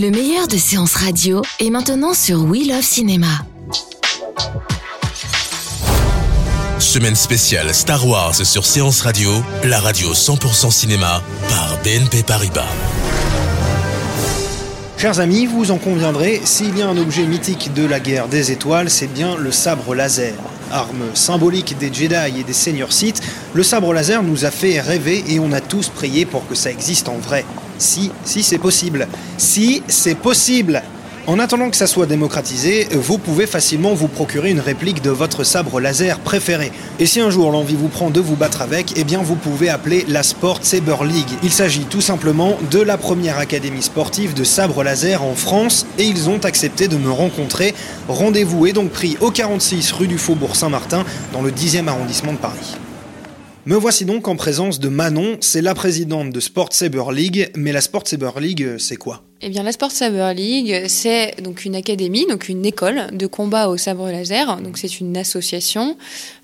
Le meilleur de séances radio est maintenant sur We Love Cinéma. Semaine spéciale Star Wars sur Séance Radio, la radio 100% cinéma par BNP Paribas. Chers amis, vous en conviendrez, s'il y a un objet mythique de la guerre des étoiles, c'est bien le sabre laser. Arme symbolique des Jedi et des seigneurs Sith, le sabre laser nous a fait rêver et on a tous prié pour que ça existe en vrai. Si, si c'est possible. Si c'est possible en attendant que ça soit démocratisé, vous pouvez facilement vous procurer une réplique de votre sabre laser préféré. Et si un jour l'envie vous prend de vous battre avec, eh bien vous pouvez appeler la Sport Saber League. Il s'agit tout simplement de la première académie sportive de sabre laser en France et ils ont accepté de me rencontrer. Rendez-vous est donc pris au 46 rue du Faubourg Saint-Martin dans le 10e arrondissement de Paris. Me voici donc en présence de Manon, c'est la présidente de Sport Saber League, mais la Sport Saber League, c'est quoi? Eh bien, la Sport Saber League, c'est donc une académie, donc une école de combat au sabre laser. Donc, c'est une association.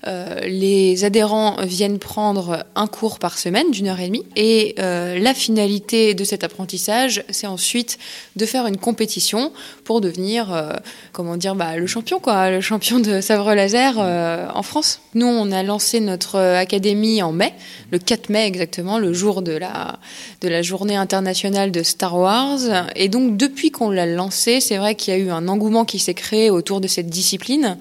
Euh, les adhérents viennent prendre un cours par semaine d'une heure et demie. Et euh, la finalité de cet apprentissage, c'est ensuite de faire une compétition pour devenir, euh, comment dire, bah, le champion, quoi, le champion de sabre laser en France. Nous, on a lancé notre académie en mai, le 4 mai exactement, le jour de la, de la journée internationale de Star Wars. Et donc, depuis qu'on l'a lancé, c'est vrai qu'il y a eu un engouement qui s'est créé autour de cette discipline.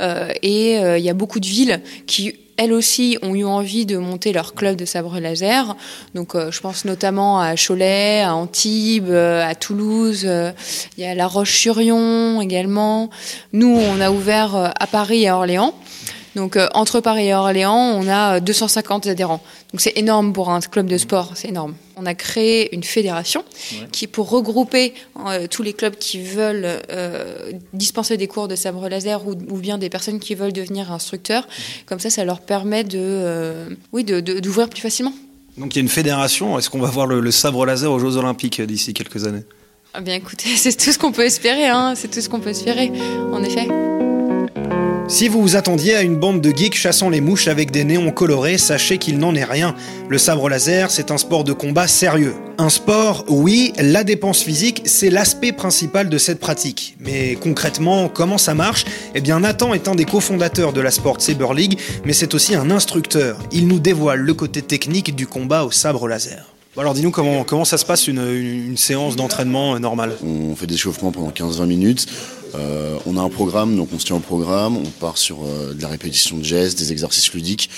Euh, et euh, il y a beaucoup de villes qui elles aussi ont eu envie de monter leur club de sabre laser. Donc, euh, je pense notamment à Cholet, à Antibes, à Toulouse. il y a La Roche-sur-Yon également. Nous, on a ouvert à Paris et à Orléans. Donc, entre Paris et Orléans, on a euh, 250 adhérents. Donc, c'est énorme pour un club de sport, c'est énorme. On a créé une fédération qui pour regrouper euh, tous les clubs qui veulent euh, dispenser des cours de sabre laser ou, ou bien des personnes qui veulent devenir instructeurs. Comme ça, ça leur permet de, euh, oui, d'ouvrir plus facilement. Donc il y a une fédération, est-ce qu'on va voir le, le sabre laser aux Jeux Olympiques d'ici quelques années? Ah bien, écoutez, c'est tout ce qu'on peut espérer. Hein. C'est tout ce qu'on peut espérer, en effet. Si vous vous attendiez à une bande de geeks chassant les mouches avec des néons colorés, sachez qu'il n'en est rien. Le sabre laser, c'est un sport de combat sérieux. Un sport, oui, la dépense physique, c'est l'aspect principal de cette pratique. Mais concrètement, comment ça marche? Eh bien, Nathan est un des cofondateurs de la Sport Saber League, mais c'est aussi un instructeur. Il nous dévoile le côté technique du combat au sabre laser. Bon, Alors dis-nous comment, comment ça se passe une, une- une séance d'entraînement euh, normale? On fait des échauffements pendant 15-20 minutes. Euh, on a un programme, donc on se tient au programme. On part sur euh, de la répétition de gestes, des exercices ludiques.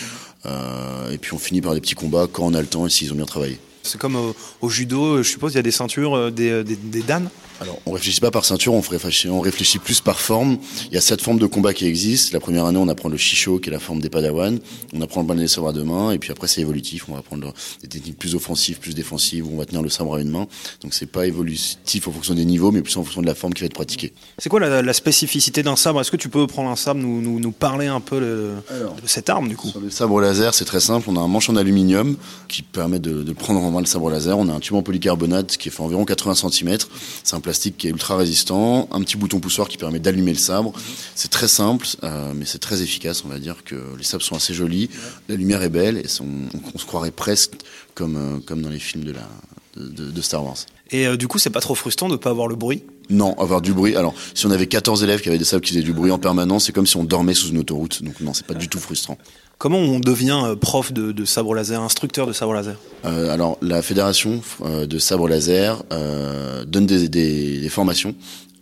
Euh, et puis on finit par des petits combats quand on a le temps et s'ils ont bien travaillé. C'est comme au, judo, je suppose, il y a des ceintures, des, des, des danes? Alors, on réfléchit pas par ceinture, on réfléchit, on réfléchit plus par forme. Il y a sept formes de combat qui existent. La première année, on apprend le shisho, qui est la forme des padawans. On apprend le balai des sabres à deux mains. Et puis après, c'est évolutif. On va apprendre des techniques plus offensives, plus défensives, où on va tenir le sabre à une main. Donc, c'est pas évolutif en fonction des niveaux, mais plus en fonction de la forme qui va être pratiquée. C'est quoi la, la spécificité d'un sabre? Est-ce que tu peux prendre un sabre, nous, nous, nous parler un peu le- Alors. de cette arme du coup? Sur le sabre laser, c'est très simple. On a un manche en aluminium qui permet de, de prendre en main le sabre laser. On a un tube en polycarbonate qui fait environ 80 cm. C'est un plastique qui est ultra résistant. Un petit bouton poussoir qui permet d'allumer le sabre. C'est très simple, euh, mais c'est très efficace. On va dire que les sabres sont assez jolis. La lumière est belle et on, se croirait presque comme, euh, comme dans les films de, Star Wars. Et euh, du coup, c'est pas trop frustrant de pas avoir le bruit? Non, avoir du bruit. Alors, si on avait 14 élèves qui avaient des sabres qui faisaient du bruit en permanence, c'est comme si on dormait sous une autoroute. Donc non, c'est pas du tout frustrant. Comment on devient euh, prof de, de sabre laser, instructeur de sabre laser? Euh, alors, la fédération euh, de sabre laser euh, donne des, des- des formations.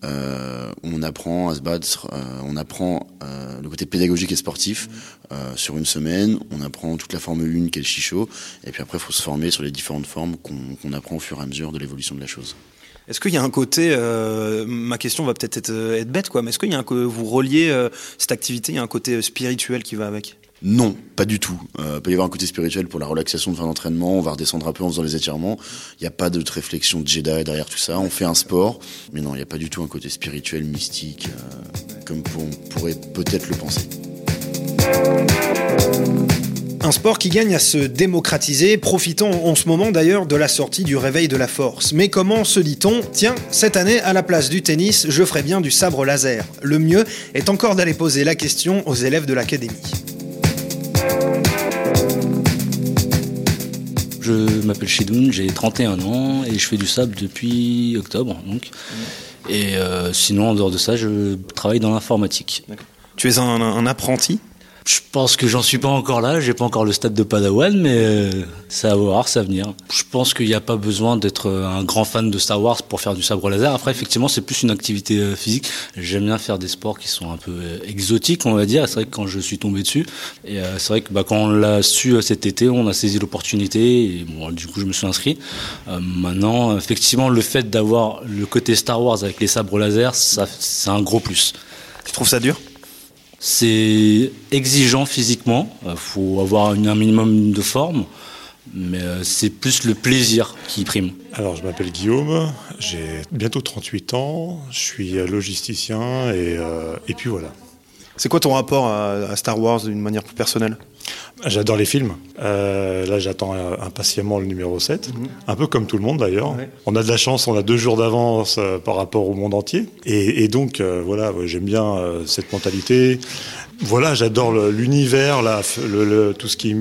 Euh, on apprend à se battre, euh, on apprend euh, le côté pédagogique et sportif euh, sur une semaine. On apprend toute la forme 1 qui est le chicho. Et puis après, il faut se former sur les différentes formes qu'on qu'on apprend au fur et à mesure de l'évolution de la chose. Est-ce qu'il y a un côté, euh, ma question va peut-être être, être bête, quoi, mais est-ce co- vous reliez euh, cette activité, il y a un côté euh, spirituel qui va avec? Non, pas du tout. Euh, il peut y avoir un côté spirituel pour la relaxation de fin d'entraînement. On va redescendre un peu en faisant les étirements. Il n'y a pas de réflexion de Jedi derrière tout ça. On fait un sport, mais non, il n'y a pas du tout un côté spirituel, mystique, euh, comme on pourrait peut-être le penser. Un sport qui gagne à se démocratiser, profitant en ce moment d'ailleurs de la sortie du réveil de la force. Mais comment se dit-on Tiens, cette année, à la place du tennis, je ferai bien du sabre laser. Le mieux est encore d'aller poser la question aux élèves de l'académie. Je m'appelle Shidoun, j'ai 31 ans et je fais du sable depuis octobre. Donc. Et euh, sinon, en dehors de ça, je travaille dans l'informatique. Tu es un, un apprenti? Je pense que j'en suis pas encore là, j'ai pas encore le stade de Padawan, mais euh, ça va voir, ça va venir. Je pense qu'il n'y a pas besoin d'être euh, un grand fan de Star Wars pour faire du sabre laser. Après, effectivement, c'est plus une activité euh, physique. J'aime bien faire des sports qui sont un peu exotiques, on va dire. C'est vrai que quand je suis tombé dessus, et c'est vrai que bah, quand on l'a su cet été, on a saisi l'opportunité, et bon, du coup, je me suis inscrit. maintenant, effectivement, le fait d'avoir le côté Star Wars avec les sabres laser, ça, c'est un gros plus. Tu trouves ça dur? C'est exigeant physiquement, il euh, faut avoir un minimum de forme, mais euh, c'est plus le plaisir qui prime. Alors, je m'appelle Guillaume, j'ai bientôt 38 ans, je suis logisticien et, euh, et puis voilà. C'est quoi ton rapport à, Star Wars d'une manière plus personnelle? J'adore les films. là, j'attends impatiemment le numéro 7, mhm. un peu comme tout le monde d'ailleurs. On a de la chance, on a deux jours d'avance par rapport au monde entier. Et, donc, voilà, j'aime bien cette mentalité. Voilà, j'adore l'univers, le, tout ce qui,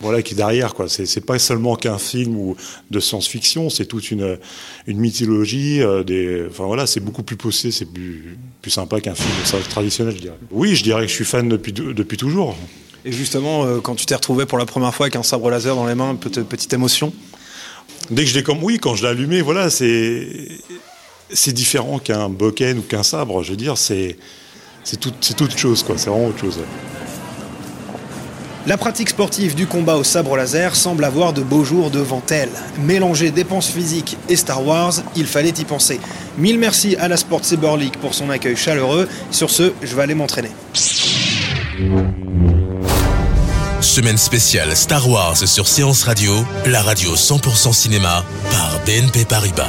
voilà, qui est derrière. Quoi. C'est, pas seulement qu'un film ou de science-fiction, c'est toute une, une mythologie. Euh, des, enfin voilà, c'est beaucoup plus poussé, c'est plus, plus sympa qu'un film traditionnel, je dirais. Oui, je dirais que je suis fan depuis, depuis toujours. Et justement, euh, quand tu t'es retrouvé pour la première fois avec un sabre laser dans les mains, petite, petite émotion? Dès que je l'ai comme, oui, quand je l'ai allumé, voilà, c'est, c'est différent qu'un boken ou qu'un sabre. Je veux dire, c'est c'est tout, toute chose, quoi. C'est vraiment autre chose. La pratique sportive du combat au sabre laser semble avoir de beaux jours devant elle. Mélanger dépenses physiques et Star Wars, il fallait y penser. Mille merci à la Sport Saber League pour son accueil chaleureux. Sur ce, je vais aller m'entraîner. Semaine spéciale Star Wars sur Séance Radio, la radio 100% cinéma par BNP Paribas.